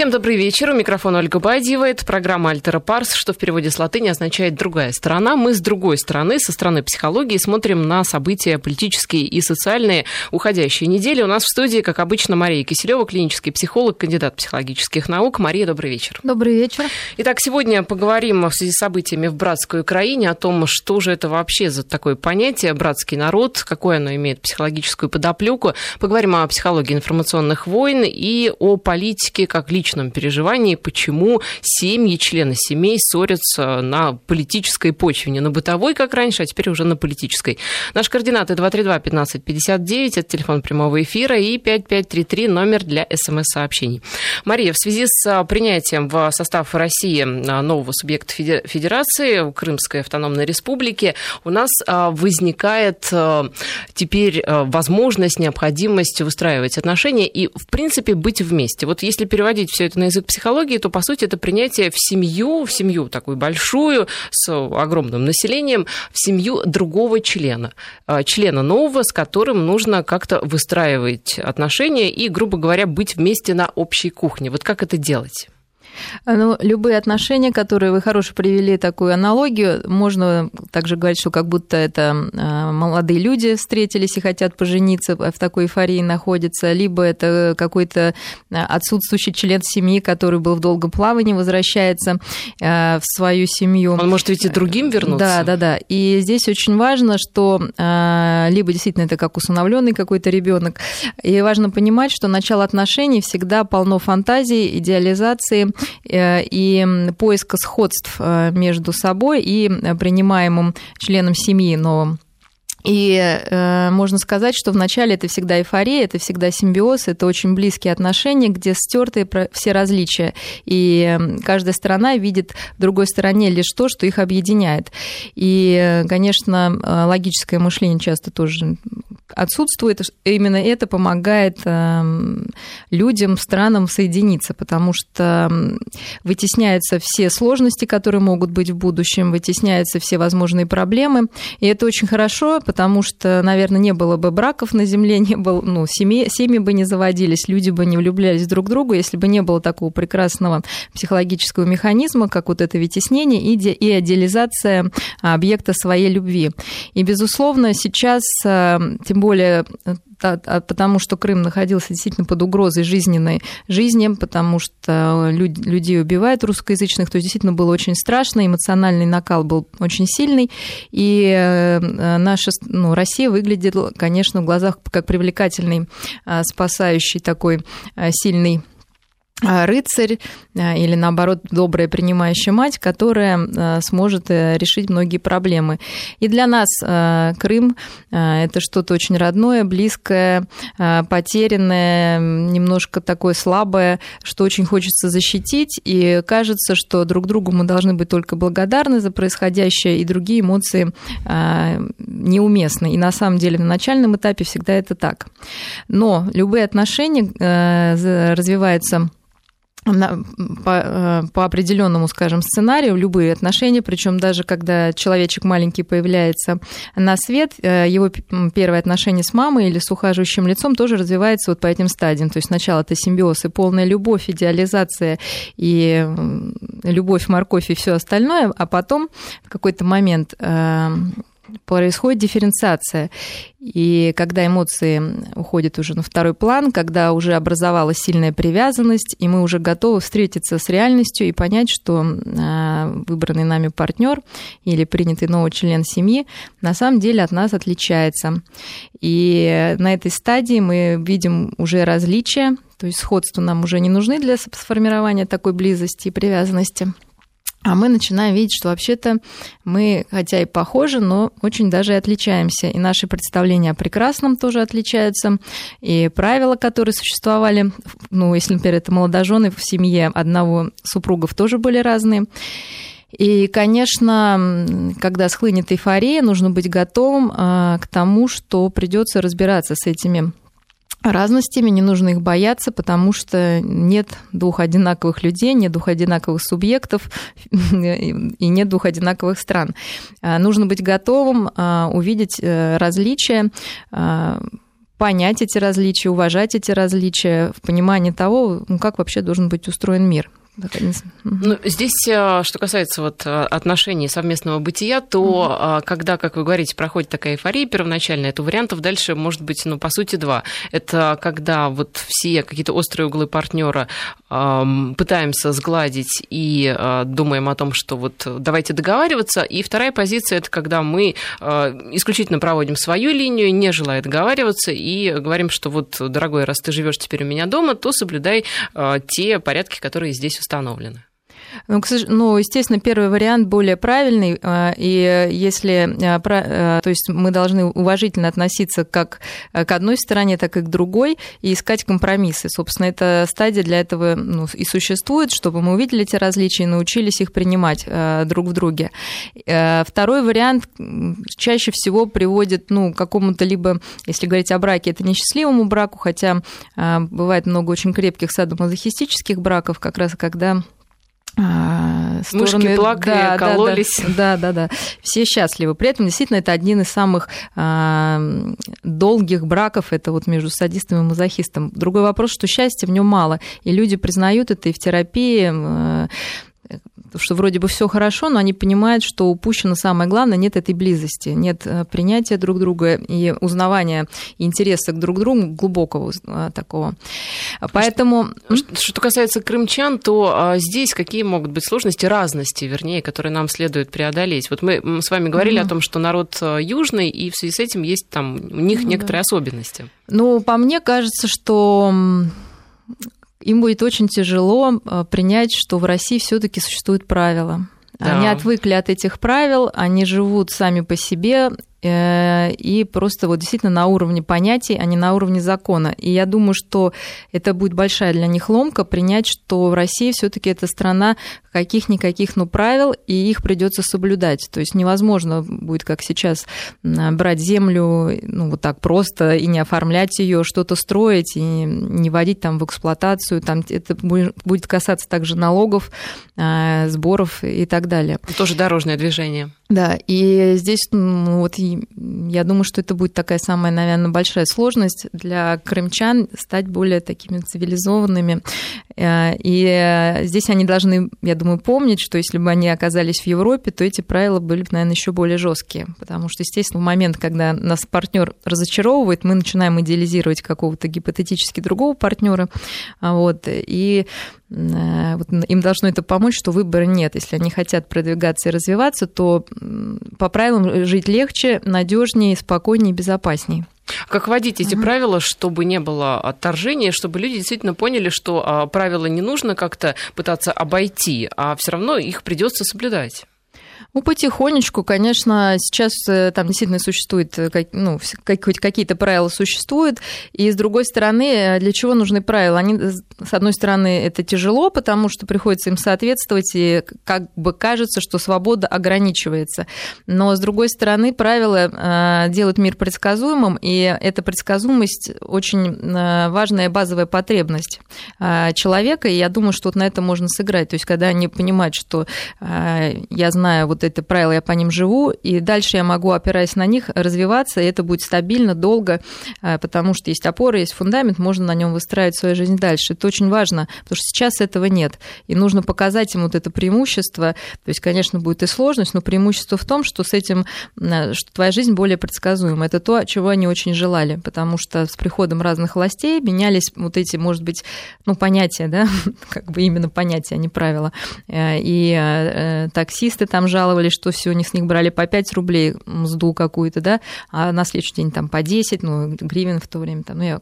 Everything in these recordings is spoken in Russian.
Всем добрый вечер. У микрофона Ольга Бадьева. Это программа «Альтера Парс», что в переводе с латыни означает «другая сторона». Мы с другой стороны, со стороны психологии, смотрим на события политические и социальные уходящие недели. У нас в студии, как обычно, Мария Киселева, клинический психолог, кандидат психологических наук. Мария, добрый вечер. Добрый вечер. Итак, сегодня поговорим в связи с событиями в братской Украине о том, что же это вообще за такое понятие «братский народ», какое оно имеет психологическую подоплеку. Поговорим о психологии информационных войн и о политике как личности личном переживании, почему семьи, члены семей ссорятся на политической почве. Не на бытовой, как раньше, а теперь уже на политической. Наши координаты 232-1559, это телефон прямого эфира, и 5533, номер для смс-сообщений. Мария, в связи с а, принятием в состав России а, нового субъекта федерации, Крымской автономной республики, у нас а, возникает теперь возможность, необходимость выстраивать отношения и, в принципе, быть вместе. Вот если переводить все это на язык психологии, то, по сути, это принятие в семью, в семью такую большую, с огромным населением, в семью другого члена. А, члена нового, с которым нужно как-то выстраивать отношения и, грубо говоря, быть вместе на общей кухне. Вот как это делать? Ну, любые отношения, которые вы хорошо привели такую аналогию, можно также говорить, что как будто это а, молодые люди встретились и хотят пожениться, в такой эйфории находятся, либо это какой-то а, отсутствующий член семьи, который был в долгом плавании, возвращается а, в свою семью. Он может ведь и другим вернуться. Да, да, да. И здесь очень важно, что либо действительно это как усыновленный какой-то ребенок, и важно понимать, что начало отношений всегда полно фантазии, идеализации, Э, и поиска сходств э, между собой и принимаемым членом семьи новым. И э, можно сказать, что вначале это всегда эйфория, это всегда симбиоз, это очень близкие отношения, где стерты все различия. И каждая сторона видит в другой стороне лишь то, что их объединяет. И, конечно, э, логическое мышление часто тоже отсутствует. Именно это помогает э, людям, странам соединиться, потому что вытесняются все сложности, которые могут быть в будущем, вытесняются все возможные проблемы. И это очень хорошо, потому что, наверное, не было бы браков на Земле, не было, ну, семьи, семьи бы не заводились, люди бы не влюблялись друг в друга, если бы не было такого прекрасного психологического механизма, как вот это вытеснение и, и идеализация объекта своей любви. И, безусловно, сейчас, э, тем более а, потому что Крым находился действительно под угрозой жизненной жизни, потому что люди, людей убивают русскоязычных, то есть действительно было очень страшно, эмоциональный накал был очень сильный, и э, наша ну, Россия выглядит, конечно, в глазах как привлекательный, а, спасающий такой а, сильный рыцарь а, или, наоборот, добрая принимающая мать, которая а, сможет э, решить многие проблемы. И для нас Крым – это что-то очень родное, близкое, потерянное, немножко такое слабое, что очень хочется защитить, и кажется, что друг другу мы должны быть только благодарны за происходящее, и другие эмоции неуместны. И на самом деле на начальном этапе всегда это так. Но любые отношения развиваются по, э, по определенному, скажем, сценарию любые отношения, причем даже когда человечек маленький появляется на свет, э, его первое отношение с мамой или с ухаживающим лицом тоже развивается вот по этим стадиям. То есть сначала это симбиоз и полная любовь, идеализация и любовь, морковь и все остальное, а потом в какой-то момент э, происходит дифференциация. И когда эмоции уходят уже на второй план, когда уже образовалась сильная привязанность, и мы уже готовы встретиться с реальностью и понять, что а, выбранный нами партнер или принятый новый член семьи на самом деле от нас отличается. И на этой стадии мы видим уже различия, то есть сходства нам уже не нужны для сформирования такой близости и привязанности. А мы начинаем видеть, что вообще-то мы, хотя и похожи, но очень даже и отличаемся. И наши представления о прекрасном тоже отличаются. И правила, которые существовали, ну, если, например, это молодожены в семье одного супругов, тоже были разные. И, конечно, когда схлынет эйфория, нужно быть готовым а, к тому, что придется разбираться с этими разностями, не нужно их бояться, потому что нет двух одинаковых людей, нет двух одинаковых субъектов и нет двух одинаковых стран. А, нужно быть готовым а, увидеть э, различия, а, понять эти различия, уважать эти различия, в понимании того, ну, как вообще должен быть устроен мир. Ну, здесь, э, что касается вот э, отношений совместного бытия, то угу. когда, как вы говорите, проходит такая эйфория первоначальная, то вариантов дальше может быть, ну, по сути, два. Это когда вот все какие-то острые углы партнера э, пытаемся сгладить и э, думаем о том, что вот давайте договариваться. И вторая позиция это когда мы э, исключительно проводим свою линию, не желая договариваться, и говорим, что вот, дорогой, раз ты живешь теперь у меня дома, то соблюдай э, те порядки, которые здесь установлены установлены. Ну, ну, естественно, первый вариант более правильный, а, и если, а, а, то есть мы должны уважительно относиться как к одной стороне, так и к другой, и искать компромиссы. Собственно, эта стадия для этого ну, и существует, чтобы мы увидели эти различия и научились их принимать друг в друге. Второй вариант чаще всего приводит ну, к какому-то либо, если говорить о браке, это несчастливому браку, хотя бывает много очень крепких садомазохистических браков, как раз когда стороны... Мышки плакали, да, кололись. Да, да, да, да. Все счастливы. При этом, действительно, это один из самых а, долгих браков, это вот между садистом и мазохистом. Другой вопрос, что счастья в нем мало, и люди признают это и в терапии, а, что вроде бы все хорошо, но они понимают, что упущено самое главное, нет этой близости, нет э, принятия друг друга и узнавания интереса к друг другу глубокого э, такого. Поэтому... Что, что касается крымчан, то а, здесь какие могут быть сложности, разности, вернее, которые нам следует преодолеть? Вот мы с вами говорили mm-hmm. о том, что народ э, южный, и в связи с этим есть там у них mm-hmm. некоторые особенности. Ну, по мне кажется, что им будет очень тяжело э, принять, что в России все-таки существуют правила. Да. Они отвыкли от этих правил, они живут сами по себе, и просто вот действительно на уровне понятий, а не на уровне закона. И я думаю, что это будет большая для них ломка принять, что в России все-таки это страна каких-никаких, ну, правил, и их придется соблюдать. То есть невозможно будет, как сейчас, брать землю, ну, вот так просто и не оформлять ее, что-то строить и не вводить там в эксплуатацию. Там это будет касаться также налогов, э, сборов и так далее. Тоже дорожное движение. Да, и здесь ну, вот я думаю, что это будет такая самая, наверное, большая сложность для крымчан стать более такими цивилизованными. Э, и здесь они должны, я думаю, помнить, что если бы они оказались в Европе, то эти правила были бы, наверное, еще более жесткие. Потому что, естественно, в момент, когда нас партнер разочаровывает, мы начинаем идеализировать какого-то гипотетически другого партнера. Вот, и вот им должно это помочь, что выбора нет. Если они хотят продвигаться и развиваться, то по правилам жить легче, надежнее, спокойнее, безопаснее. Как вводить эти uh-huh. правила, чтобы не было отторжения, чтобы люди действительно поняли, что а, правила не нужно как-то пытаться обойти, а все равно их придется соблюдать? Ну, потихонечку, конечно, сейчас э, там действительно существует, э, ну, какие-то правила существуют, и с другой стороны, э, для чего нужны правила? Они, с одной стороны, это тяжело, потому что приходится им соответствовать, и как бы кажется, что свобода ограничивается. Но, с другой стороны, правила делают мир предсказуемым, и эта предсказуемость очень важная базовая потребность человека, и я думаю, что вот на это можно сыграть. То есть, когда они понимают, что я знаю вот вот это правило, я по ним живу, и дальше я могу, опираясь на них, развиваться, и это будет стабильно, долго, э, потому что есть опора, есть фундамент, можно на нем выстраивать свою жизнь дальше. Это очень важно, потому что сейчас этого нет, и нужно показать им вот это преимущество, то есть, конечно, будет и сложность, но преимущество в том, что с этим, э, что твоя жизнь более предсказуема. Это то, чего они очень желали, потому что с приходом разных властей менялись вот эти, может быть, ну, понятия, да, как бы именно понятия, а не правила. Э, и таксисты там жаловались, жаловались, что сегодня с них брали по 5 рублей мзду какую-то, да, а на следующий день там по 10, ну, гривен в то время, там, ну, я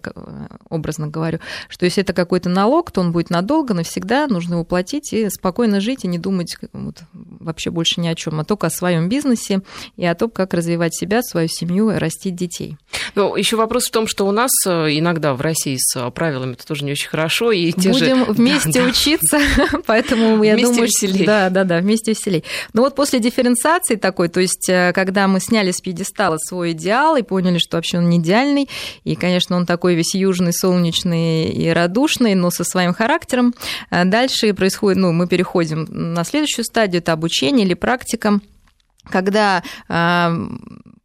образно говорю, что если это какой-то налог, то он будет надолго, навсегда, нужно его платить и спокойно жить, и не думать вот, вообще больше ни о чем, а только о своем бизнесе и о том, как развивать себя, свою семью и растить детей. Ну, еще вопрос в том, что у нас э, иногда в России с правилами это тоже не очень хорошо, и те Будем же... вместе да, учиться, поэтому я вместе думаю... Веселей. Да, да, да, вместе веселей. Но вот после дифференциации такой, то есть э, когда мы сняли с пьедестала свой идеал и поняли, что вообще он не идеальный, и, конечно, он такой весь южный, солнечный и радушный, но со своим характером, э, дальше происходит, ну, мы переходим на следующую стадию, это обучение или практика, когда э,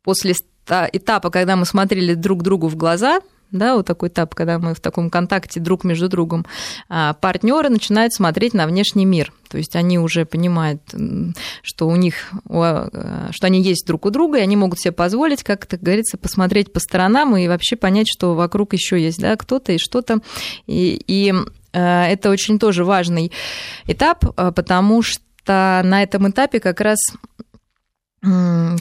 после этапа, когда мы смотрели друг другу в глаза, да, вот такой этап, когда мы в таком контакте друг между другом, а партнеры начинают смотреть на внешний мир. То есть они уже понимают, что у них, э, что они есть друг у друга, и они могут себе позволить, как это говорится, посмотреть по сторонам и вообще понять, что вокруг еще есть да, кто-то и что-то. И, и э, это очень тоже важный этап, потому что на этом этапе как раз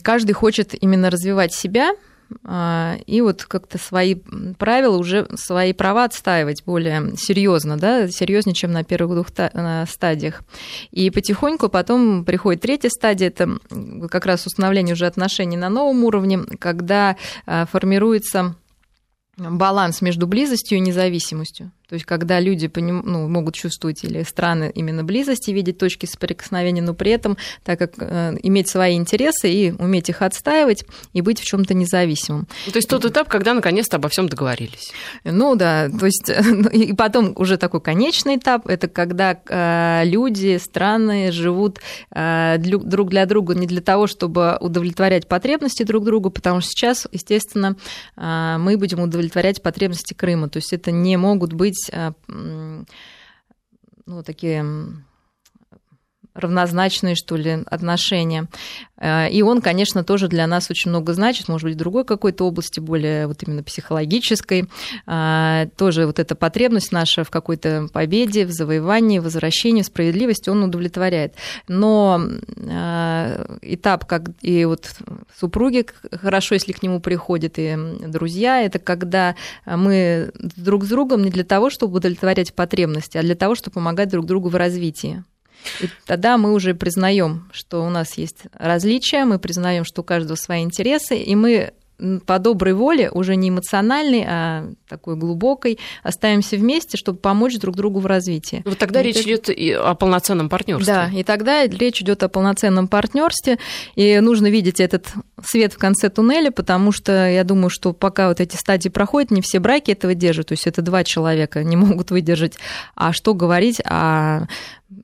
каждый хочет именно развивать себя, а, и вот как-то свои правила, уже свои права отстаивать более серьезно, да, серьезнее, чем на первых двух стадиях. И потихоньку потом приходит третья стадия, это как раз установление уже отношений на новом уровне, когда а, формируется баланс между близостью и независимостью. То есть, когда люди поним, ну, могут чувствовать или страны именно близости, видеть точки соприкосновения, но при этом, так как э, иметь свои интересы и уметь их отстаивать и быть в чем-то независимым. То есть тот этап, когда наконец-то обо всем договорились. Ну да, то есть и потом уже такой конечный этап, это когда э, люди, страны живут э, друг для друга не для того, чтобы удовлетворять потребности друг друга, потому что сейчас, естественно, э, мы будем удовлетворять потребности Крыма. То есть это не могут быть ну, такие равнозначные, что ли, отношения. Э, и он, конечно, тоже для нас очень много значит, может быть, в другой какой-то области, более вот именно психологической. Э, тоже вот эта потребность наша в какой-то победе, в завоевании, возвращении, в справедливости, он удовлетворяет. Но э, этап, как и вот супруги, хорошо, если к нему приходят и друзья, это когда мы друг с другом не для того, чтобы удовлетворять потребности, а для того, чтобы помогать друг другу в развитии. И тогда мы уже признаем, что у нас есть различия, мы признаем, что у каждого свои интересы, и мы по доброй воле, уже не эмоциональной, а такой глубокой, оставимся вместе, чтобы помочь друг другу в развитии. Вот тогда и речь это... идет о полноценном партнерстве. Да, и тогда речь идет о полноценном партнерстве, и нужно видеть этот свет в конце туннеля, потому что я думаю, что пока вот эти стадии проходят, не все браки этого держат, то есть это два человека не могут выдержать. А что говорить о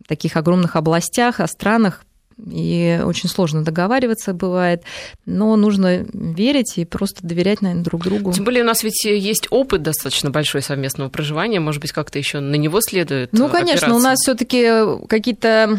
таких огромных областях, о странах, и очень сложно договариваться бывает, но нужно верить и просто доверять, наверное, друг другу. Тем более у нас ведь есть опыт достаточно большой совместного проживания, может быть, как-то еще на него следует Ну, конечно, опираться. у нас все таки какие-то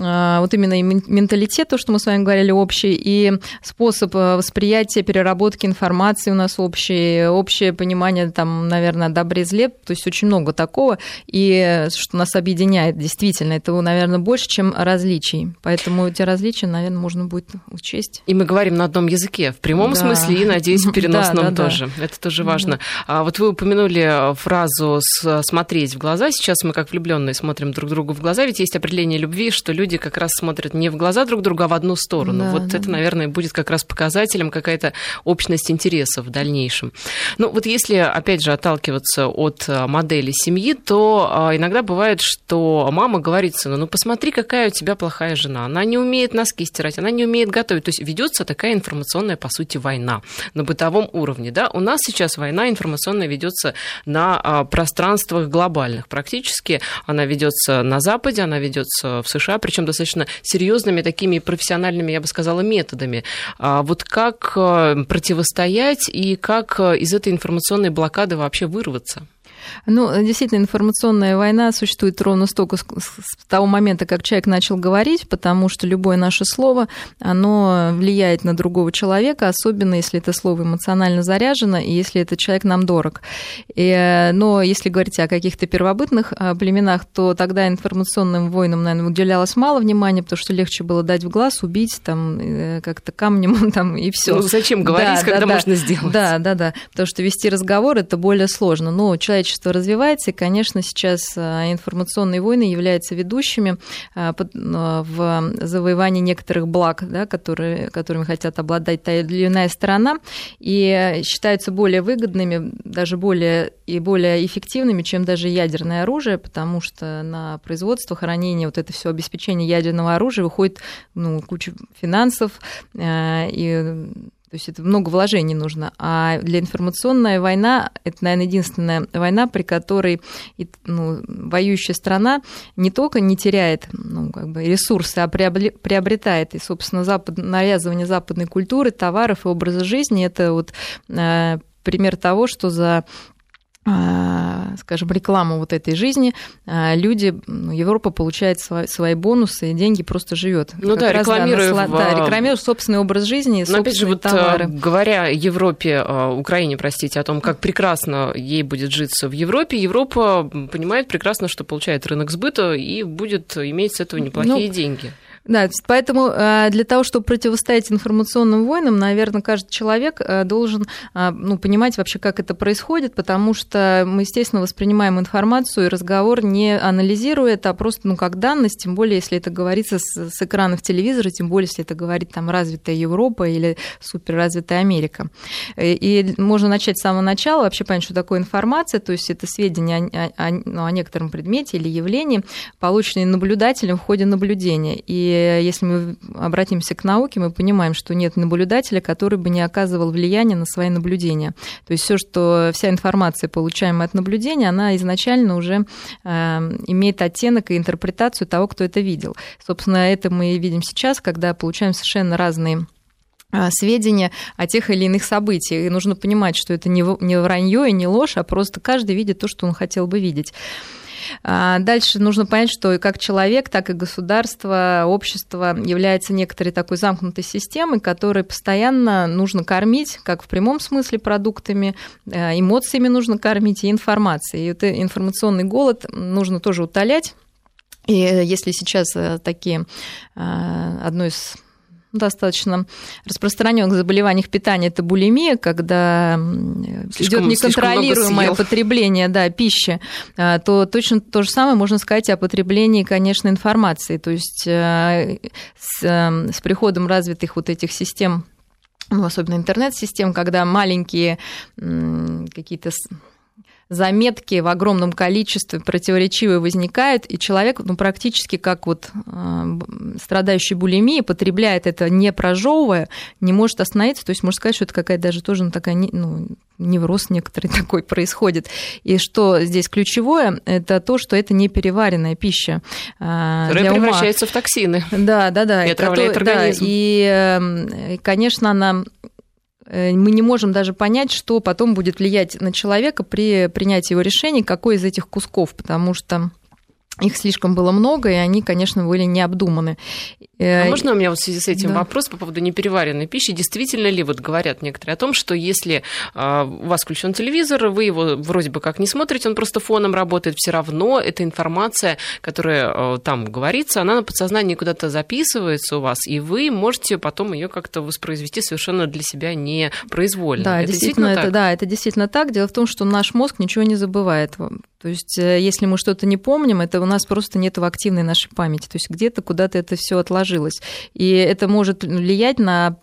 а, вот именно и менталитет, то, что мы с вами говорили, общий, и способ а, восприятия, переработки информации у нас общий, общее понимание, там, наверное, добре зле, то есть очень много такого, и что нас объединяет, действительно, это, наверное, больше, чем различий, поэтому Поэтому эти различия, наверное, можно будет учесть. И мы говорим на одном языке, в прямом да. смысле и, надеюсь, в переносном да, да, тоже. Да. Это тоже важно. А вот вы упомянули фразу «смотреть в глаза». Сейчас мы, как влюбленные, смотрим друг другу в глаза, ведь есть определение любви, что люди как раз смотрят не в глаза друг друга, а в одну сторону. Да, вот да. это, наверное, будет как раз показателем какая-то общность интересов в дальнейшем. Ну, вот если, опять же, отталкиваться от а, модели семьи, то иногда бывает, что мама говорит сыну, ну, посмотри, какая у тебя плохая жена. Она она не умеет носки стирать, она не умеет готовить. То есть ведется такая информационная, по сути, война на бытовом уровне. Да? У нас сейчас война информационная ведется на а, пространствах глобальных. Практически она ведется на Западе, она ведется в США, причем достаточно серьезными такими профессиональными, я бы сказала, методами. А вот как а, противостоять и как из этой информационной блокады вообще вырваться? Ну, действительно, информационная война существует ровно столько с того момента, как человек начал говорить, потому что любое наше слово, оно влияет на другого человека, особенно если это слово эмоционально заряжено и если этот человек нам дорог. И, но если говорить о каких-то первобытных а, племенах, то тогда информационным войнам, наверное, уделялось мало внимания, потому что легче было дать в глаз, убить там э, как-то камнем там и все. Ну, зачем говорить, да, когда да, можно да. сделать? Да, да, да. Потому что вести разговор это более сложно. Но человечество общество развивается, и, конечно, сейчас а, информационные войны являются ведущими а, а, в завоевании некоторых благ, да, которые, которыми хотят обладать та или иная сторона, и считаются более выгодными, даже более и более эффективными, чем даже ядерное оружие, потому что на производство, хранение, вот это все обеспечение ядерного оружия выходит ну, куча финансов и то есть это много вложений нужно. А для информационной война это, наверное, единственная война, при которой ну, воюющая страна не только не теряет ну, как бы ресурсы, а приобретает. И, собственно, запад, навязывание западной культуры, товаров и образа жизни – это вот э, пример того, что за скажем, рекламу вот этой жизни, а, люди, ну, Европа получает свои, свои бонусы, и деньги просто живет. Ну как да, рекламируя, да, в... да, рекламируя собственный образ жизни, Но опять же, вот товары. говоря Европе, Украине, простите, о том, как прекрасно ей будет житься в Европе, Европа понимает прекрасно, что получает рынок сбыта и будет иметь с этого неплохие ну, деньги. Да, поэтому э, для того, чтобы противостоять информационным войнам, наверное, каждый человек э, должен э, ну, понимать вообще, как это происходит, потому что мы, естественно, воспринимаем информацию и разговор не анализируя это, а просто ну, как данность, тем более, если это говорится с, с экранов телевизора, тем более, если это говорит там развитая Европа или суперразвитая Америка. И можно начать с самого начала, вообще понять, что такое информация, то есть это сведения о, о, ну, о некотором предмете или явлении, полученные наблюдателем в ходе наблюдения. И если мы обратимся к науке, мы понимаем, что нет наблюдателя, который бы не оказывал влияния на свои наблюдения. То есть все, что вся информация, получаемая от наблюдения, она изначально уже э, имеет оттенок и интерпретацию того, кто это видел. Собственно, это мы видим сейчас, когда получаем совершенно разные э, сведения о тех или иных событиях. И нужно понимать, что это не вранье и не ложь, а просто каждый видит то, что он хотел бы видеть. А, дальше нужно понять, что как человек, так и государство, общество является некоторой такой замкнутой системой, которой постоянно нужно кормить, как в прямом смысле продуктами, э, эмоциями нужно кормить и информацией. И это информационный голод нужно тоже утолять. И если сейчас э, такие э, одно из достаточно распространенных заболеваниях питания это булимия, когда слишком, идет неконтролируемое потребление да, пищи, а, то точно то же самое можно сказать о потреблении, конечно, информации. То есть э, с, э, с приходом развитых вот этих систем ну, особенно интернет-систем, когда маленькие какие-то заметки в огромном количестве противоречивые возникают, и человек ну, практически как вот э, страдающий булимией потребляет это не прожевывая, не может остановиться. То есть можно сказать, что это какая-то даже тоже ну, такая ну, невроз некоторый такой происходит. И что здесь ключевое, это то, что это не переваренная пища. Э, Которая превращается в токсины. Да, да, да. И отравляет организм. Да, и, э, конечно, она мы не можем даже понять, что потом будет влиять на человека при принятии его решений, какой из этих кусков, потому что их слишком было много, и они, конечно, были необдуманы. А э, можно у меня вот в связи с этим да. вопрос по поводу непереваренной пищи? Действительно ли вот говорят некоторые о том, что если а, у вас включен телевизор, вы его вроде бы как не смотрите, он просто фоном работает, все равно эта информация, которая а, там говорится, она на подсознании куда-то записывается у вас, и вы можете потом ее как-то воспроизвести совершенно для себя непроизвольно. Да, это действительно, действительно это, да, это действительно так. Дело в том, что наш мозг ничего не забывает. То есть, э, если мы что-то не помним, это у нас просто нет активной нашей памяти. То есть, где-то куда-то это все отложилось. И это может влиять на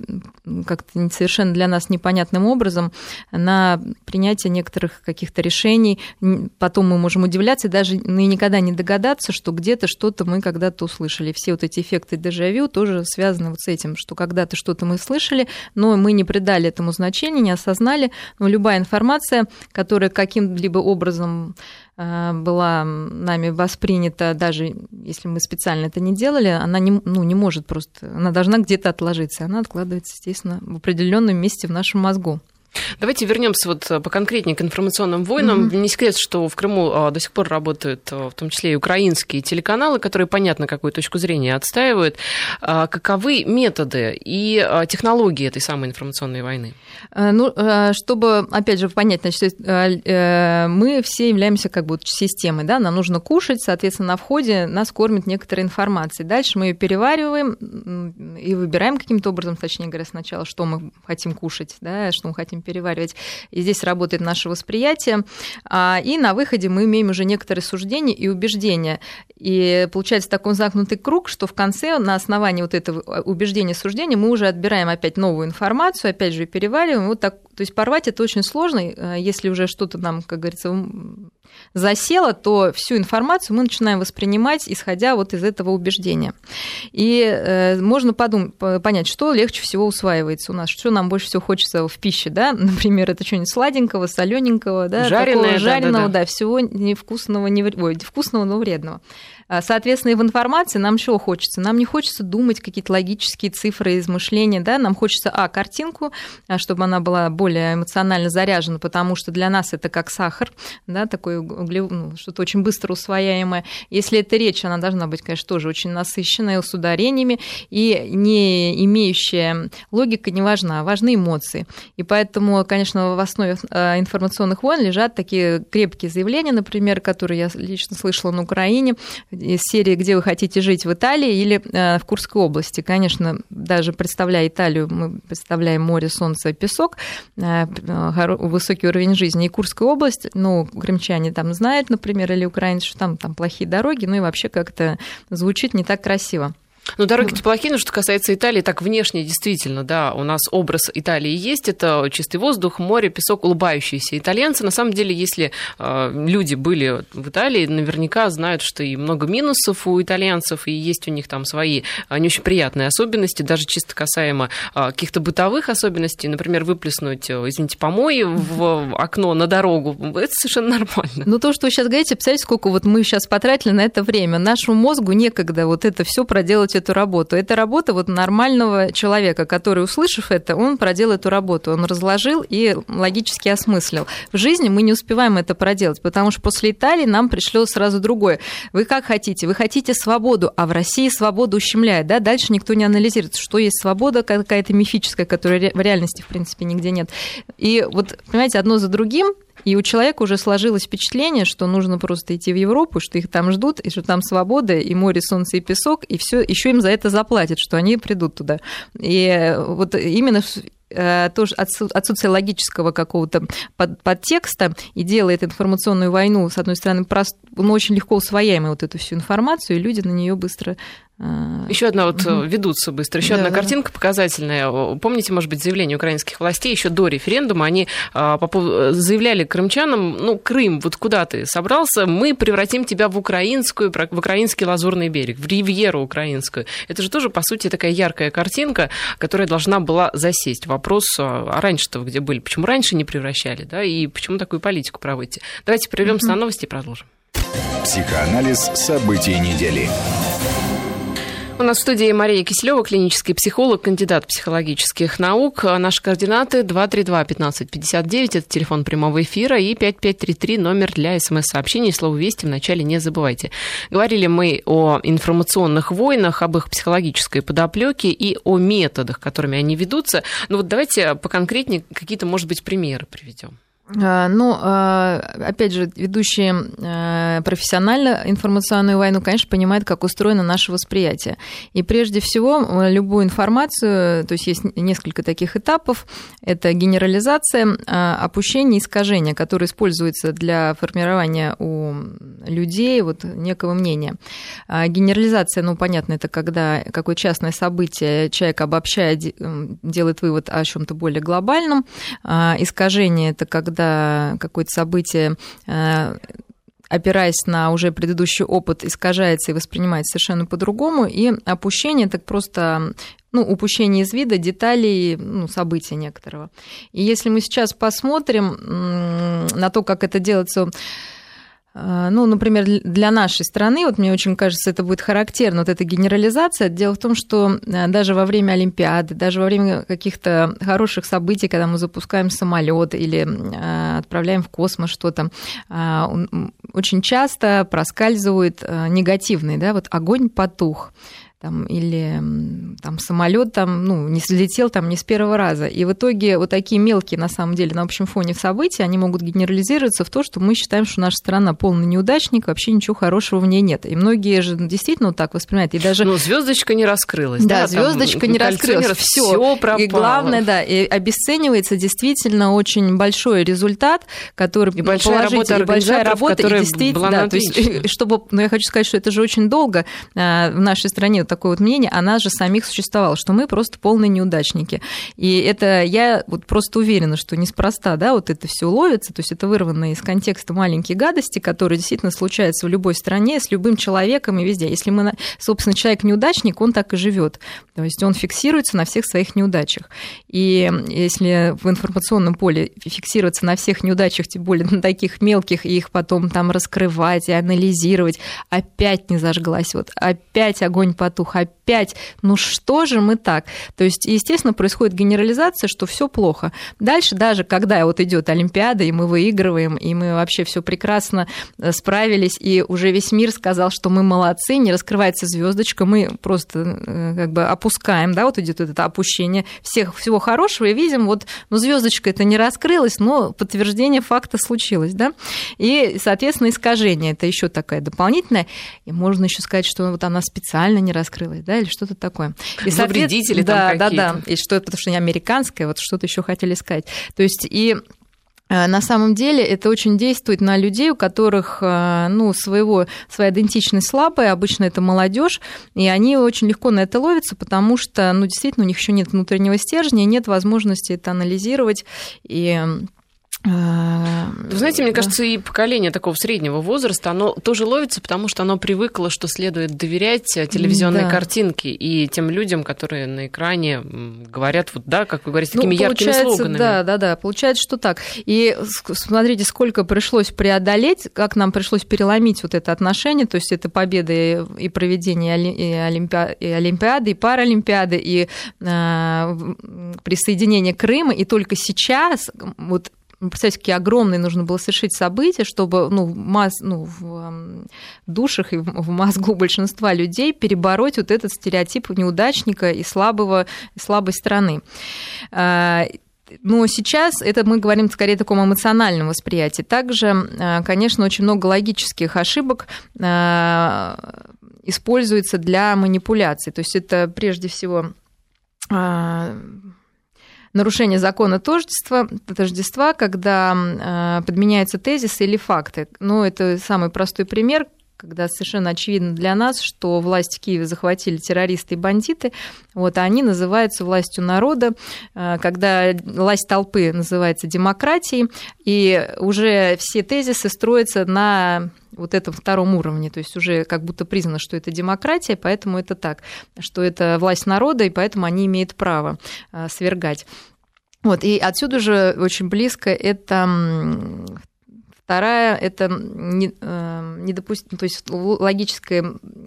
как-то совершенно для нас непонятным образом на принятие некоторых каких-то решений. Потом мы можем удивляться и даже ну, и никогда не догадаться, что где-то что-то мы когда-то услышали. Все вот эти эффекты дежавю тоже связаны вот с этим, что когда-то что-то мы слышали, но мы не придали этому значения, не осознали. Но любая информация, которая каким-либо образом была нами воспринята, даже если мы специально это не делали, она не, ну, не может просто, она должна где-то отложиться, она откладывается, естественно, в определенном месте в нашем мозгу. Давайте вернемся вот э, поконкретнее к информационным войнам. Mm-hmm. Не секрет, что в Крыму а, до сих пор работают а, в том числе и украинские телеканалы, которые, понятно, какую точку зрения отстаивают. А, каковы методы и технологии этой самой информационной войны? Э, ну, э, чтобы, опять же, понять, значит, мы все являемся как бы системой, да, нам нужно кушать, соответственно, на входе нас кормят некоторой информацией. Дальше мы ее перевариваем и выбираем каким-то образом, точнее говоря, сначала, что мы хотим кушать, да, что мы хотим переваривать. И здесь работает наше восприятие. А, и на выходе мы имеем уже некоторые суждения и убеждения. И получается такой замкнутый круг, что в конце на основании вот этого убеждения, суждения мы уже отбираем опять новую информацию, опять же перевариваем. Вот так, то есть порвать это очень сложно, э, если уже что-то нам, как говорится, засело, то всю информацию мы начинаем воспринимать, исходя вот из этого убеждения. И э, можно подумать, понять, что легче всего усваивается у нас, что нам больше всего хочется в пище, да, например, это что-нибудь сладенького, солененького, да, Жареное, такого жареного, да, да, да. да, всего невкусного, не, ой, вкусного, но вредного. А, соответственно, и в информации нам чего хочется? Нам не хочется думать какие-то логические цифры, измышления, да, нам хочется, а, картинку, а, чтобы она была более эмоционально заряжена, потому что для нас это как сахар, да, такое углев... ну, что-то очень быстро усвояемое. Если это речь, она должна быть, конечно, тоже очень насыщенная, с ударениями, и не имеющая логика не важна, важны эмоции. И поэтому, конечно, в основе а, информационных войн лежат такие крепкие заявления, например, которые я лично слышала на Украине, из серии «Где вы хотите жить в Италии» или а, в Курской области. Конечно, даже представляя Италию, мы представляем море, солнце, песок, а, высокий уровень жизни. И Курская область, ну, крымчане там знают, например, или украинцы, что там, там плохие дороги, ну и вообще как-то звучит не так красиво. Ну, дороги-то плохие, но что касается Италии, так внешне действительно, да, у нас образ Италии есть, это чистый воздух, море, песок, улыбающиеся итальянцы. На самом деле, если э, люди были в Италии, наверняка знают, что и много минусов у итальянцев, и есть у них там свои э, не очень приятные особенности, даже чисто касаемо э, каких-то бытовых особенностей, например, выплеснуть, э, извините, помой в окно на дорогу, это совершенно нормально. Ну, то, что вы сейчас говорите, представляете, сколько вот мы сейчас потратили на это время. Нашему мозгу некогда вот это все проделать эту работу. Это работа вот нормального человека, который, услышав это, он проделал эту работу, он разложил и логически осмыслил. В жизни мы не успеваем это проделать, потому что после Италии нам пришло сразу другое. Вы как хотите? Вы хотите свободу, а в России свободу ущемляет, да? Дальше никто не анализирует, что есть свобода какая-то мифическая, которая в реальности, в принципе, нигде нет. И вот, понимаете, одно за другим и у человека уже сложилось впечатление, что нужно просто идти в Европу, что их там ждут, и что там свобода, и море, солнце, и песок, и все, еще им за это заплатят, что они придут туда. И вот именно э, тоже отсутствие логического какого-то подтекста и делает информационную войну, с одной стороны, прост, ну, очень легко усвояемой вот эту всю информацию, и люди на нее быстро еще одна вот угу. ведутся быстро. Еще да, одна картинка показательная. Помните, может быть, заявление украинских властей еще до референдума? Они а, заявляли крымчанам, ну, Крым, вот куда ты собрался, мы превратим тебя в украинскую, в украинский лазурный берег, в ривьеру украинскую. Это же тоже, по сути, такая яркая картинка, которая должна была засесть. Вопрос, а раньше-то где были? Почему раньше не превращали, да, и почему такую политику проводите? Давайте прервемся угу. на новости и продолжим. Психоанализ событий недели. У нас в студии Мария Киселева, клинический психолог, кандидат психологических наук. Наши координаты 232-1559, это телефон прямого эфира, и 5533, номер для смс-сообщений. Слово «Вести» вначале не забывайте. Говорили мы о информационных войнах, об их психологической подоплеке и о методах, которыми они ведутся. Ну вот давайте поконкретнее какие-то, может быть, примеры приведем. А, ну, а, опять же, ведущие а, профессионально информационную войну, конечно, понимают, как устроено наше восприятие. И прежде всего, любую информацию, то есть есть несколько таких этапов, это генерализация, опущение, искажение, которое используется для формирования у людей вот некого мнения. Генерализация, ну, понятно, это когда какое частное событие человек обобщает, делает вывод о чем то более глобальном. Искажение – это когда когда какое-то событие э, опираясь на уже предыдущий опыт, искажается и воспринимается совершенно по-другому. И опущение так просто ну, упущение из вида деталей ну, события некоторого. И если мы сейчас посмотрим на то, как это делается ну, например, для нашей страны, вот мне очень кажется, это будет характерно, вот эта генерализация. Дело в том, что э, даже во время Олимпиады, даже во время каких-то хороших событий, когда мы запускаем самолет или э, отправляем в космос что-то, а, очень часто проскальзывает э, негативный, да, вот огонь потух там, или там, самолет там, ну, не слетел там не с первого раза. И в итоге вот такие мелкие, на самом деле, на общем фоне события, они могут генерализироваться в то, что мы считаем, что наша страна полный неудачник, вообще ничего хорошего в ней нет. И многие же действительно вот так воспринимают. И даже... Ну, звездочка не раскрылась. Да, да звездочка не раскрылась. Все пропало. И главное, да, и обесценивается действительно очень большой результат, который и большая работа, и большая работа, и действительно, да, то есть, чтобы, ну, я хочу сказать, что это же очень долго а, в нашей стране такое вот мнение о нас же самих существовало, что мы просто полные неудачники. И это я вот просто уверена, что неспроста, да, вот это все ловится, то есть это вырвано из контекста маленькие гадости, которые действительно случаются в любой стране, с любым человеком и везде. Если мы, собственно, человек неудачник, он так и живет. То есть он фиксируется на всех своих неудачах. И если в информационном поле фиксироваться на всех неудачах, тем более на таких мелких, и их потом там раскрывать и анализировать, опять не зажглась, вот опять огонь потух, опять, ну что же мы так? То есть, естественно, происходит генерализация, что все плохо. Дальше даже, когда вот идет Олимпиада, и мы выигрываем, и мы вообще все прекрасно э, справились, и уже весь мир сказал, что мы молодцы, не раскрывается звездочка, мы просто э, как бы опускаем, да, вот идет это опущение всех, всего хорошего, и видим, вот, ну, звездочка это не раскрылась, но подтверждение факта случилось, да, и, соответственно, искажение, это еще такая дополнительная, и можно еще сказать, что вот она специально не раскрылась, да, или что-то такое. И, Вредители да, да, да, и что, потому что не американская, вот что-то еще хотели сказать. То есть и э, на самом деле это очень действует на людей, у которых э, ну, своего, своя идентичность слабая, обычно это молодежь, и они очень легко на это ловятся, потому что ну, действительно у них еще нет внутреннего стержня, нет возможности это анализировать и вы знаете, мне кажется, и поколение такого среднего возраста, оно тоже ловится, потому что оно привыкло, что следует доверять телевизионной да. картинке и тем людям, которые на экране говорят, вот да, как вы говорите, такими ну, яркими слоганами. Да, да, да, получается, что так. И смотрите, сколько пришлось преодолеть, как нам пришлось переломить вот это отношение, то есть это победы и проведение и Олимпиады, и Паралимпиады, и э, присоединение Крыма, и только сейчас вот Представьте, какие огромные нужно было совершить события, чтобы ну, масс, ну, в душах и в мозгу большинства людей перебороть вот этот стереотип неудачника и слабого, и слабой страны. А, но сейчас это мы говорим скорее о таком эмоциональном восприятии. Также, а, конечно, очень много логических ошибок а, используется для манипуляций. То есть это прежде всего нарушение закона тождества, тождества когда э, подменяются тезисы или факты. Ну, это самый простой пример, когда совершенно очевидно для нас, что власть в Киеве захватили террористы и бандиты, вот, а они называются властью народа, э, когда власть толпы называется демократией, и уже все тезисы строятся на вот этом втором уровне, то есть уже как будто признано, что это демократия, поэтому это так, что это власть народа, и поэтому они имеют право э, свергать. Вот, и отсюда же очень близко это Вторая – это э, недопустим, то есть в логической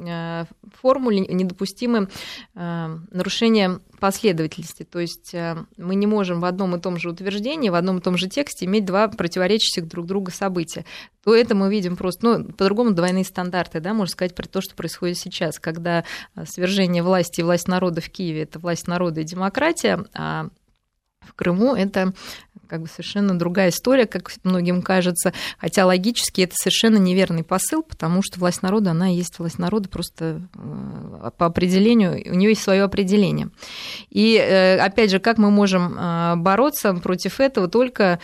э, формуле недопустимы э, нарушения последовательности. То есть мы не можем в одном и том же утверждении, в одном и том же тексте иметь два противоречащих друг друга события. То это мы видим просто, ну, по-другому двойные стандарты, да, можно сказать, про то, что происходит сейчас, когда свержение власти и власть народа в Киеве – это власть народа и демократия, а в Крыму это как бы совершенно другая история, как многим кажется, хотя логически это совершенно неверный посыл, потому что власть народа, она есть власть народа просто э, по определению, у нее есть свое определение. И э, опять же, как мы можем э, бороться против этого только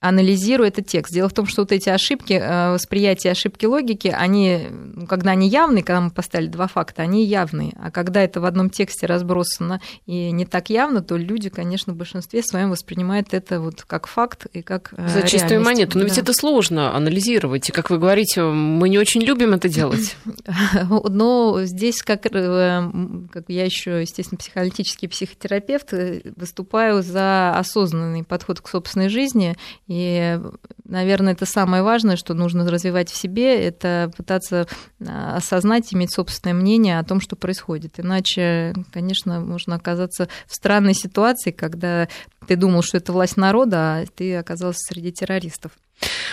анализируя этот текст. Дело в том, что вот эти ошибки, э, восприятие ошибки логики, они, ну, когда они явные, когда мы поставили два факта, они явные. А когда это в одном тексте разбросано и не так явно, то люди, конечно, в большинстве своем воспринимают это вот как факт и как э, За чистую монету. Но да. ведь это сложно анализировать. И, как вы говорите, мы не очень любим это делать. Но здесь, как, э, как я еще, естественно, психоаналитический психотерапевт, выступаю за осознанный подход к собственной жизни и, наверное, это самое важное, что нужно развивать в себе, это пытаться а, осознать, иметь собственное мнение о том, что происходит. Иначе, конечно, можно оказаться в странной ситуации, когда ты думал, что это власть народа, а ты оказался среди террористов.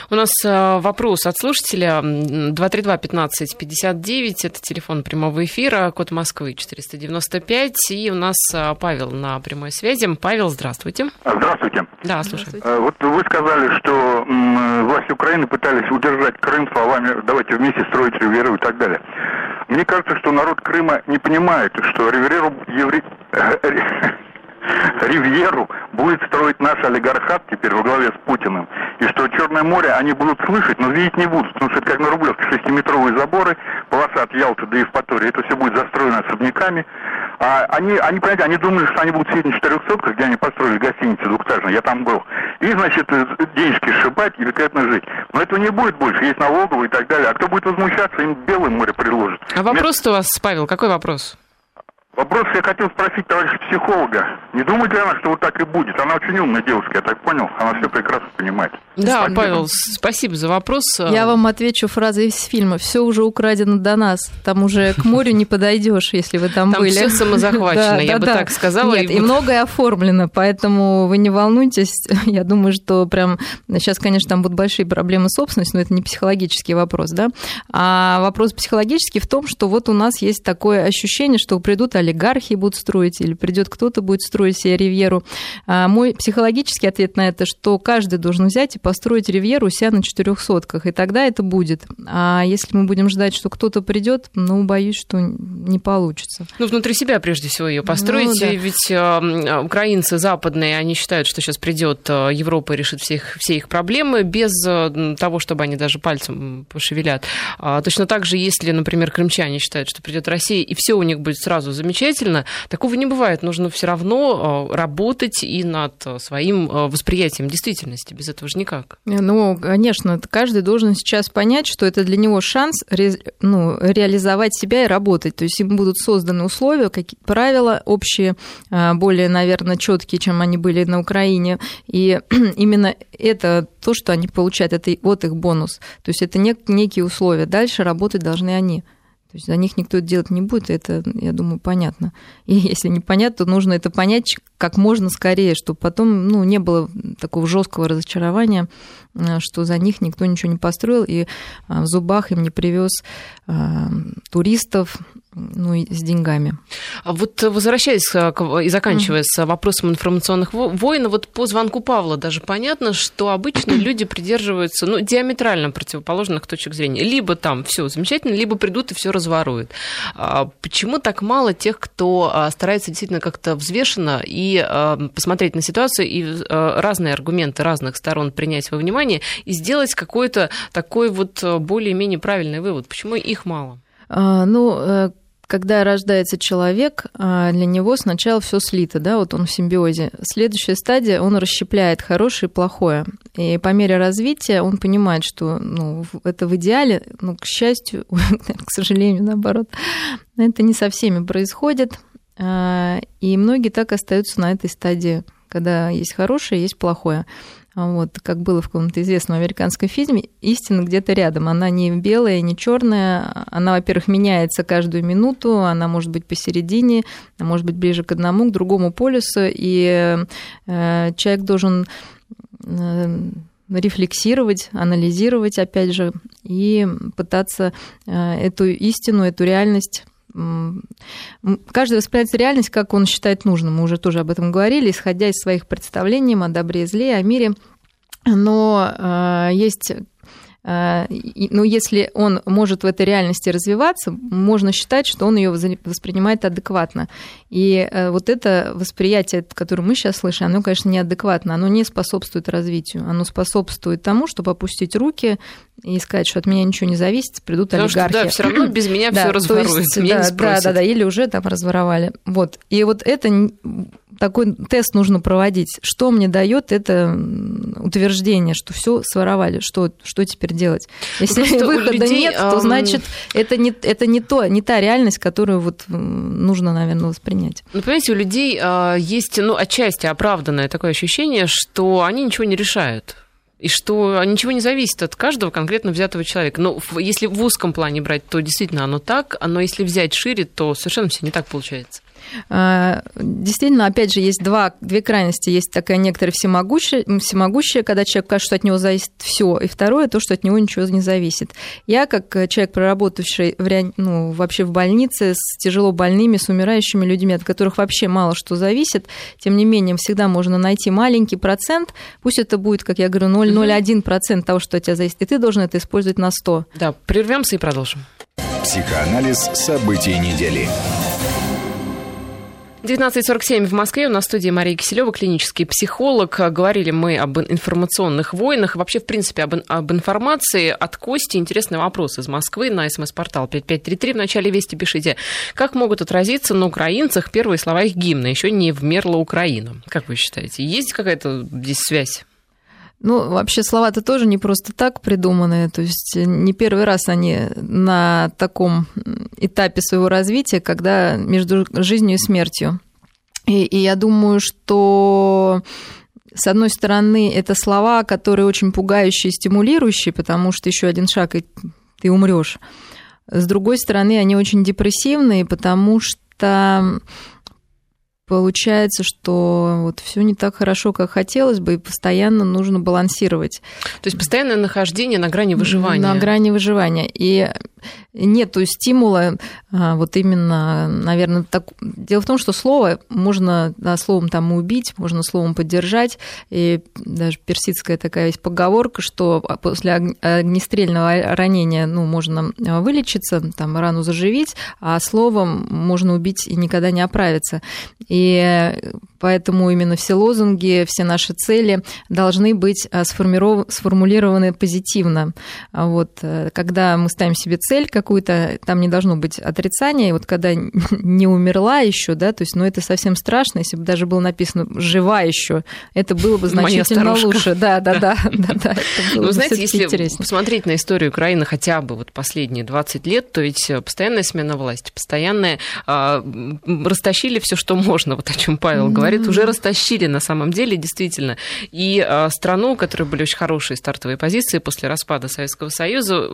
У нас э, вопрос от слушателя 232-15-59, это телефон прямого эфира, код Москвы 495, и у нас э, Павел на прямой связи. Павел, здравствуйте. Здравствуйте. Да, слушаю. Э, вот вы сказали, что власти Украины пытались удержать Крым словами «давайте вместе строить Риверу» и так далее. Мне кажется, что народ Крыма не понимает, что Риверу, евре... Ривьеру будет строить наш олигархат теперь во главе с Путиным. И что Черное море они будут слышать, но видеть не будут. Потому что это как на Рублевке, шестиметровые заборы, полоса от Ялты до Евпатории. Это все будет застроено особняками. А они, они, понимаете, они думали, что они будут сидеть на 400 где они построили гостиницу двухэтажную, я там был. И, значит, э, денежки сшибать и великолепно жить. Но этого не будет больше, есть налоговые и так далее. А кто будет возмущаться, им Белое море предложит. А вопрос-то у вас, Павел, какой вопрос? Вопрос я хотел спросить товарища психолога. Не думает ли она, что вот так и будет? Она очень умная девушка, я так понял. Она все прекрасно понимает. Да, спасибо. Павел, спасибо за вопрос. Я вам отвечу фразой из фильма. Все уже украдено до нас. Там уже к морю не подойдешь, если вы там, там были. Все самозахвачено, я бы так сказала. Нет, и многое оформлено, поэтому вы не волнуйтесь. Я думаю, что прям сейчас, конечно, там будут большие проблемы собственности, но это не психологический вопрос, да. А вопрос психологический в том, что вот у нас есть такое ощущение, что придут олигархи будут строить, или придет кто-то будет строить себе ривьеру. А мой психологический ответ на это, что каждый должен взять и построить ривьеру у себя на четырехсотках, и тогда это будет. А если мы будем ждать, что кто-то придет, ну, боюсь, что не получится. Ну, внутри себя прежде всего ее построить, ну, да. ведь э, украинцы западные, они считают, что сейчас придет э, Европа и решит всех, все их проблемы без того, чтобы они даже пальцем пошевелят. А, точно так же, если, например, крымчане считают, что придет Россия, и все у них будет сразу замечательно, замечательно. Такого не бывает. Нужно все равно э, работать и над э, своим э, восприятием действительности. Без этого же никак. Ну, конечно, каждый должен сейчас понять, что это для него шанс ре, ну, реализовать себя и работать. То есть им будут созданы условия, какие правила общие, более, наверное, четкие, чем они были на Украине. И именно это то, что они получают, это вот их бонус. То есть это некие условия. Дальше работать должны они. Есть за них никто это делать не будет, это, я думаю, понятно. И если непонятно, то нужно это понять как можно скорее, чтобы потом ну, не было такого жесткого разочарования, э, что за них никто ничего не построил, и э, в зубах им не привез э, туристов, ну и с деньгами. А вот возвращаясь и заканчивая mm-hmm. с вопросом информационных войн, вот по звонку Павла даже понятно, что обычно люди придерживаются ну, диаметрально противоположных точек зрения. Либо там все замечательно, либо придут и все разворуют. А почему так мало тех, кто старается действительно как-то взвешенно и э, посмотреть на ситуацию и э, разные аргументы разных сторон принять во внимание и сделать какой-то такой вот э, более-менее правильный вывод. Почему их мало? А, ну, э, когда рождается человек, а, для него сначала все слито, да, вот он в симбиозе. Следующая стадия, он расщепляет хорошее и плохое. И по мере развития он понимает, что ну, это в идеале, но, к счастью, к сожалению, наоборот, это не со всеми происходит. А, и многие так остаются на этой стадии, когда есть хорошее, есть плохое. Вот, как было в каком-то известном американском фильме, истина где-то рядом. Она не белая, не черная. Она, во-первых, меняется каждую минуту, она может быть посередине, может быть ближе к одному, к другому полюсу, и э, человек должен э, рефлексировать, анализировать, опять же, и пытаться э, эту истину, эту реальность каждый воспринимает реальность, как он считает нужным. Мы уже тоже об этом говорили, исходя из своих представлений о добре и зле, о мире. Но э, есть но если он может в этой реальности развиваться, можно считать, что он ее воспринимает адекватно. И э, вот это восприятие, которое мы сейчас слышим, оно, конечно, неадекватно, оно не способствует развитию, оно способствует тому, чтобы опустить руки и сказать, что от меня ничего не зависит, придут Потому олигархи. Что, да, все равно без меня все разворуется, меня да, не да, да, да, или уже там разворовали. Вот. И вот это такой тест нужно проводить. Что мне дает это утверждение, что все своровали, что, что теперь делать? Если Просто выхода людей, нет, то значит это не, это не то, не та реальность, которую вот нужно, наверное, воспринять. Ну, понимаете, у людей а, есть, ну, отчасти оправданное такое ощущение, что они ничего не решают и что ничего не зависит от каждого конкретно взятого человека. Но если в узком плане брать, то действительно оно так, но если взять шире, то совершенно все не так получается. А, действительно, опять же, есть два, две крайности. Есть такая некоторая всемогущая, всемогущая, когда человек кажется, что от него зависит все, и второе, то, что от него ничего не зависит. Я, как человек, проработавший в, ну, вообще в больнице с тяжело больными, с умирающими людьми, от которых вообще мало что зависит, тем не менее, всегда можно найти маленький процент, пусть это будет, как я говорю, 0,01% того, что от тебя зависит, и ты должен это использовать на 100. Да, прервемся и продолжим. Психоанализ событий недели. 19.47 в Москве. У нас в студии Мария Киселева, клинический психолог. Говорили мы об информационных войнах. Вообще, в принципе, об, об информации. От Кости интересный вопрос из Москвы на смс-портал 5533. В начале вести пишите. Как могут отразиться на украинцах первые слова их гимна? Еще не вмерла Украина. Как вы считаете, есть какая-то здесь связь? Ну, вообще слова-то тоже не просто так придуманные. То есть не первый раз они на таком этапе своего развития, когда между жизнью и смертью. И, и я думаю, что с одной стороны, это слова, которые очень пугающие и стимулирующие, потому что еще один шаг, и ты умрешь. С другой стороны, они очень депрессивные, потому что Получается, что вот все не так хорошо, как хотелось бы, и постоянно нужно балансировать. То есть постоянное нахождение на грани выживания. На грани выживания. И нету стимула а, вот именно, наверное, так... Дело в том, что слово можно да, словом там убить, можно словом поддержать. И даже персидская такая есть поговорка, что после огнестрельного ранения ну, можно вылечиться, там, рану заживить, а словом можно убить и никогда не оправиться. И поэтому именно все лозунги, все наши цели должны быть а, сформулированы позитивно. А вот, э, когда мы ставим себе цель какую-то, там не должно быть отрицания. И вот когда не умерла еще, да, то есть, ну, это совсем страшно. Если бы даже было написано «жива еще», это было бы значительно лучше. Да, да, да, да, да. Ну, знаете, если интереснее. посмотреть на историю Украины хотя бы вот последние 20 лет, то ведь постоянная смена власти, постоянная а, растащили все, что можно вот о чем Павел говорит, уже растащили на самом деле, действительно. И а, страну, у которой были очень хорошие стартовые позиции после распада Советского Союза,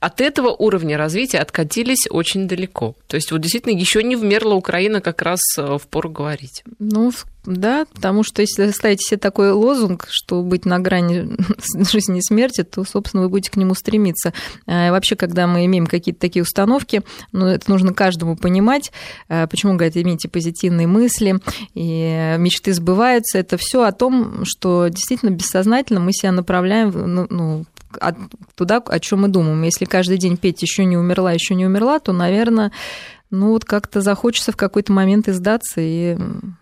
от этого уровня развития откатились очень далеко. То есть вот действительно еще не вмерла Украина как раз э, в пору говорить. Ну, да, потому что если ставите себе такой лозунг, что быть на грани жизни и смерти, то, собственно, вы будете к нему стремиться. А, и вообще, когда мы имеем какие-то такие установки, ну, это нужно каждому понимать, а, почему, говорят, имейте позитивные мысли, и мечты сбываются. Это все о том, что действительно бессознательно мы себя направляем ну, ну туда, о чем мы думаем. Если каждый день петь еще не умерла, еще не умерла, то, наверное, ну вот как-то захочется в какой-то момент издаться и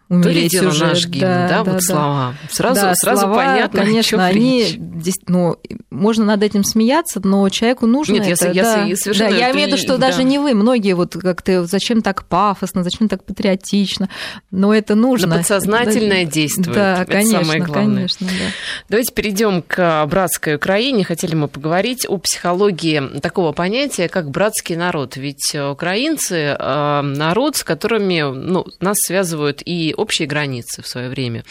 умереть То уже. наш гимн, да, да, да вот да. слова. Сразу, да, сразу слова, понятно, конечно, они, ну, можно над этим смеяться, но человеку нужно Нет, это. Я, да, я, совершенно да, я имею в виду, что да. даже не вы, многие вот как-то зачем так пафосно, зачем так патриотично, но это нужно. На подсознательное да, действует. Да, это конечно, самое главное. конечно. Да. Давайте перейдем к братской Украине. Хотели мы поговорить о психологии такого понятия, как братский народ. Ведь украинцы э, народ, с которыми ну, нас связывают и общие границы, в свое время,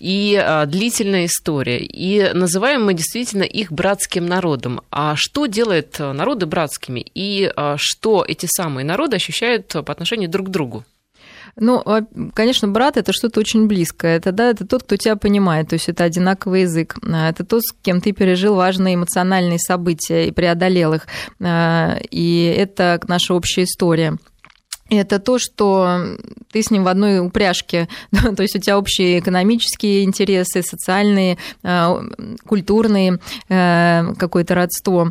и а, длительная история. И называем мы действительно их братским народом. А что делает народы братскими? И а, что эти самые народы ощущают по отношению друг к другу? Ну, конечно, брат это что-то очень близкое. Это, да, это тот, кто тебя понимает, то есть это одинаковый язык. А, это тот, с кем ты пережил важные эмоциональные события и преодолел их. И это наша общая история это то, что ты с ним в одной упряжке, то есть у тебя общие экономические интересы, социальные, э, культурные, э, какое-то родство.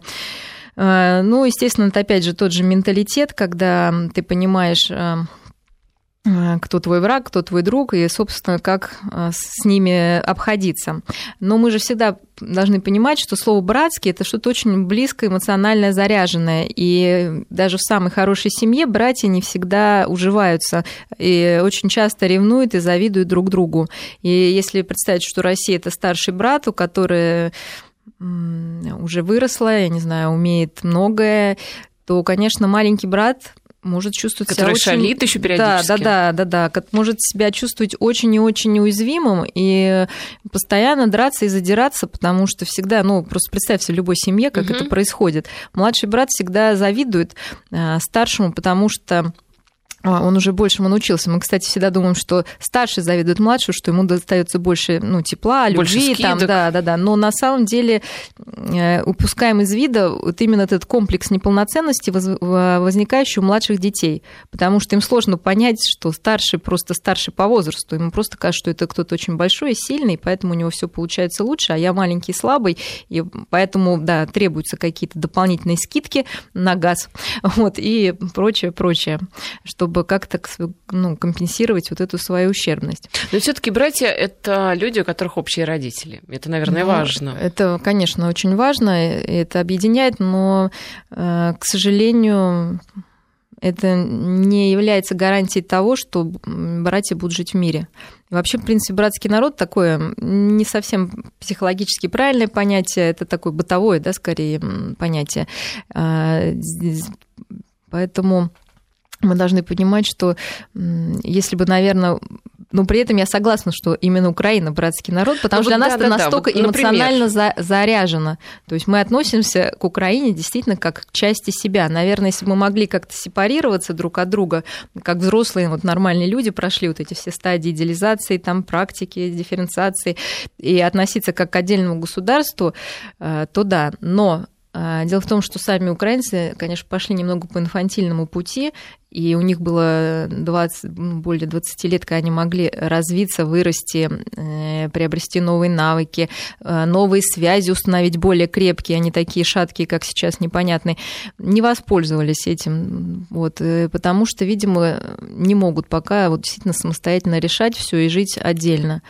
Э, ну, естественно, это опять же тот же менталитет, когда ты понимаешь кто твой враг, кто твой друг, и, собственно, как э, с ними обходиться. Но мы же всегда должны понимать, что слово «братский» — это что-то очень близкое, эмоционально заряженное. И даже в самой хорошей семье братья не всегда уживаются, и очень часто ревнуют и завидуют друг другу. И если представить, что Россия — это старший брат, у которого уже выросла, я не знаю, умеет многое, то, конечно, маленький брат может чувствовать Который себя очень... шалит еще периодически. Да, да, да, да, да. Может себя чувствовать очень и очень уязвимым и постоянно драться и задираться, потому что всегда, ну, просто представьте в любой семье, как угу. это происходит. Младший брат всегда завидует э, старшему, потому что он уже большему научился. Мы, кстати, всегда думаем, что старший завидует младшему, что ему достается больше ну, тепла, любви. Там, да, да, да. Но на самом деле э, упускаем из вида вот именно этот комплекс неполноценности, возникающий у младших детей. Потому что им сложно понять, что старший просто старший по возрасту. Ему просто кажется, что это кто-то очень большой и сильный, поэтому у него все получается лучше, а я маленький и слабый, и поэтому, да, требуются какие-то дополнительные скидки на газ вот, и прочее, прочее, чтобы чтобы как-то ну, компенсировать вот эту свою ущербность. Но все-таки братья это люди, у которых общие родители. Это, наверное, ну, важно. Это, конечно, очень важно, это объединяет, но, э, к сожалению, это не является гарантией того, что братья будут жить в мире. Вообще, в принципе, братский народ такое не совсем психологически правильное понятие, это такое бытовое, да, скорее, понятие. А, поэтому мы должны понимать, что если бы, наверное, но при этом я согласна, что именно Украина братский народ, потому ну, что для нас да, это да, настолько вот, эмоционально за, заряжено. То есть мы относимся к Украине действительно как к части себя. Наверное, если бы мы могли как-то сепарироваться друг от друга, как взрослые вот нормальные люди прошли вот эти все стадии идеализации, там практики, дифференциации, и относиться как к отдельному государству, э, то да. Но Дело в том, что сами украинцы, конечно, пошли немного по инфантильному пути, и у них было 20, более 20 лет, когда они могли развиться, вырасти, э, приобрести новые навыки, э, новые связи установить более крепкие, а не такие шаткие, как сейчас, непонятные, не воспользовались этим, вот, э, потому что, видимо, не могут пока вот действительно самостоятельно решать все и жить отдельно.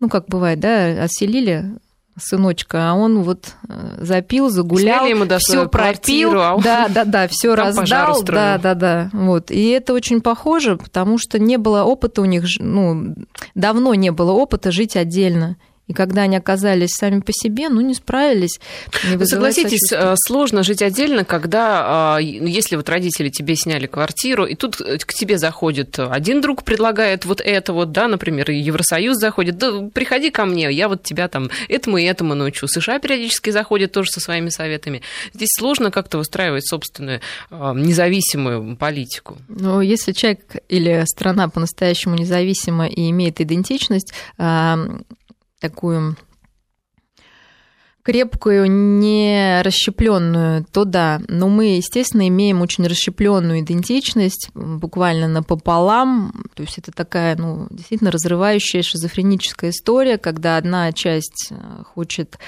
Ну, как бывает, да, отселили сыночка, а он вот э, запил, загулял, все пропил, а да, да, да, все раздал, да, да, да, вот. И это очень похоже, потому что не было опыта у них, ну, давно не было опыта жить отдельно. И когда они оказались сами по себе, ну, не справились. Не Согласитесь, э, сложно жить отдельно, когда, а, ну, если вот родители тебе сняли квартиру, и тут э, к тебе заходит один друг, предлагает вот это вот, да, например, Евросоюз заходит, да, приходи ко мне, я вот тебя там этому и этому научу. США периодически заходит тоже со своими советами. Здесь сложно как-то выстраивать собственную а, независимую политику. Ну, если человек или страна по-настоящему независима и имеет идентичность, такую крепкую, не расщепленную, то да. Но мы, естественно, имеем очень расщепленную идентичность, буквально напополам. То есть это такая, ну, действительно разрывающая шизофреническая история, когда одна часть э, хочет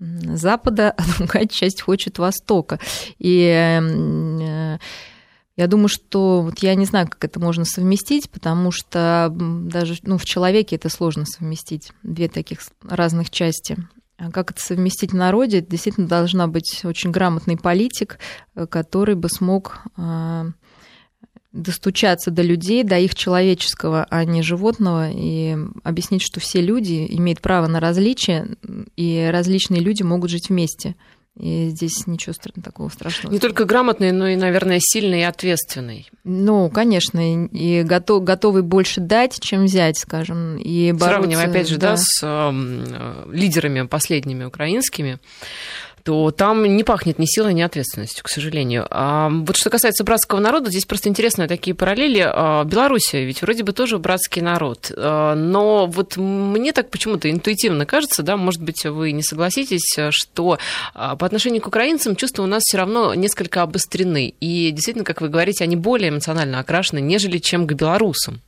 Запада, а другая часть хочет Востока. И э, я думаю, что вот я не знаю, как это можно совместить, потому что даже ну, в человеке это сложно совместить, две таких разных части. А как это совместить в народе? Действительно должна быть очень грамотный политик, э, который бы смог а, достучаться до людей, до их человеческого, а не животного, и объяснить, что все люди имеют право на различия, и различные люди могут жить вместе. И здесь ничего такого страшного. Не только грамотный, но и, наверное, сильный и ответственный. Ну, конечно, и готов, готовый больше дать, чем взять, скажем. И бороться, Сравнивая, опять же, да, да с э, лидерами последними украинскими, то там не пахнет ни силой, ни ответственностью, к сожалению. А вот что касается братского народа, здесь просто интересные такие параллели. А, Белоруссия ведь вроде бы тоже братский народ. А, но вот мне так почему-то интуитивно кажется, да, может быть, вы не согласитесь, что а, по отношению к украинцам чувства у нас все равно несколько обострены. И действительно, как вы говорите, они более эмоционально окрашены, нежели чем к белорусам.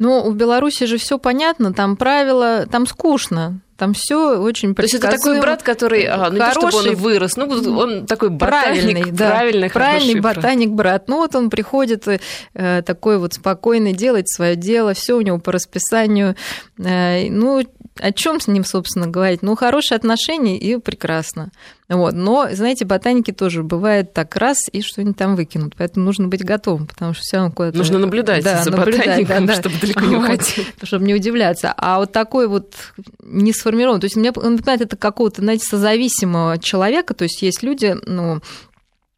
Ну, в Беларуси же все понятно, там правила, там скучно. Там все очень То есть это такой брат, который, а, ну хороший, не то, чтобы он вырос, ну он такой ботаник, правильный, да, правильный, правильный ботаник брат. Ну вот он приходит э, такой вот спокойный, делает свое дело, все у него по расписанию. Э, ну о чем с ним, собственно, говорить? Ну, хорошие отношения и прекрасно. Вот. Но, знаете, ботаники тоже бывает так раз и что-нибудь там выкинут. Поэтому нужно быть готовым, потому что все равно куда-то... Нужно наблюдать да, за наблюдать, ботаником, да, да. чтобы далеко не уходить. чтобы не удивляться. А вот такой вот не сформирован, то есть мне напоминает это какого-то, знаете, созависимого человека, то есть есть люди, ну,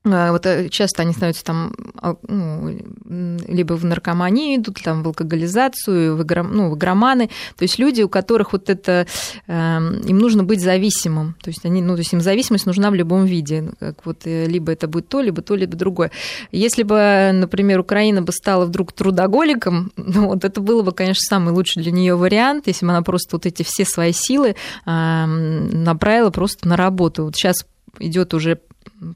вот э, часто они становятся там а, ну, либо в наркоманию идут, там в алкоголизацию, в, игром, ну, в игроманы. То есть люди, у которых вот это эм, им нужно быть зависимым. То есть они, ну, то есть им зависимость нужна в любом виде. Как вот э, либо это будет то, либо то, либо другое. Если бы, например, Украина бы стала вдруг трудоголиком, ну, вот это было бы, конечно, самый лучший для нее вариант, если бы она просто вот эти все свои силы эм, направила просто на работу. Вот сейчас идет уже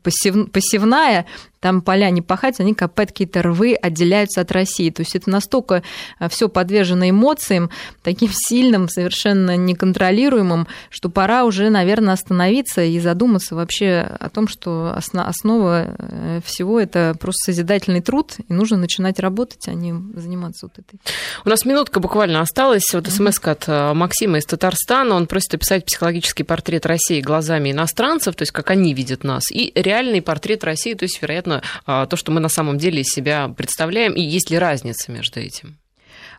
пассив, пассивная, там поля не пахать, они копают какие-то рвы, отделяются от России. То есть это настолько э, все подвержено эмоциям, таким сильным, совершенно неконтролируемым, что пора уже, наверное, остановиться и задуматься вообще о том, что основа э, всего это просто созидательный труд, и нужно начинать работать, а не заниматься вот этой. У нас минутка буквально осталась. Вот смс от э, Максима из Татарстана. Он просит описать психологический портрет России глазами иностранцев, то есть как они видят нас, и реальный портрет России, то есть, вероятно, а, то, что мы на самом деле из себя представляем, и есть ли разница между этим?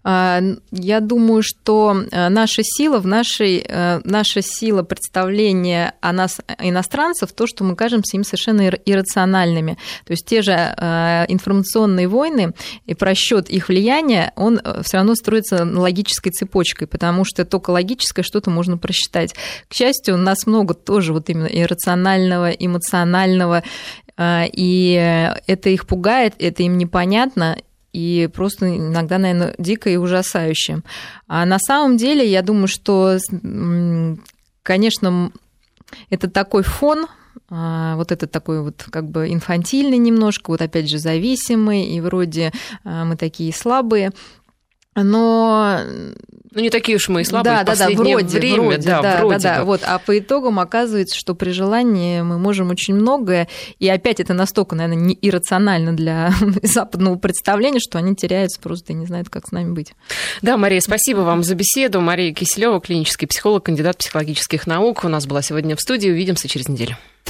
А, я думаю, что э, наша сила в нашей, э, наша сила представления о нас, иностранцев, то, что мы кажемся им совершенно иррациональными. То есть те же э, информационные войны и просчет их влияния, он все равно строится логической цепочкой, потому что только логическое что-то можно просчитать. К счастью, у нас много тоже вот именно иррационального, эмоционального, и это их пугает, это им непонятно, и просто иногда, наверное, дико и ужасающе. А на самом деле, я думаю, что, конечно, это такой фон, а, вот это такой вот как бы инфантильный немножко, вот опять же зависимый, и вроде а, мы такие слабые, но ну, не такие уж мы и слабые да, да, да, вроде, время. Вроде, да, да, вроде да, да. Вот, а по итогам оказывается, что при желании мы можем очень многое, и опять это настолько, наверное, не иррационально для западного представления, что они теряются просто и не знают, как с нами быть. Да, Мария, спасибо вам за беседу. Мария Киселева, клинический психолог, кандидат психологических наук, у нас была сегодня в студии. Увидимся через неделю.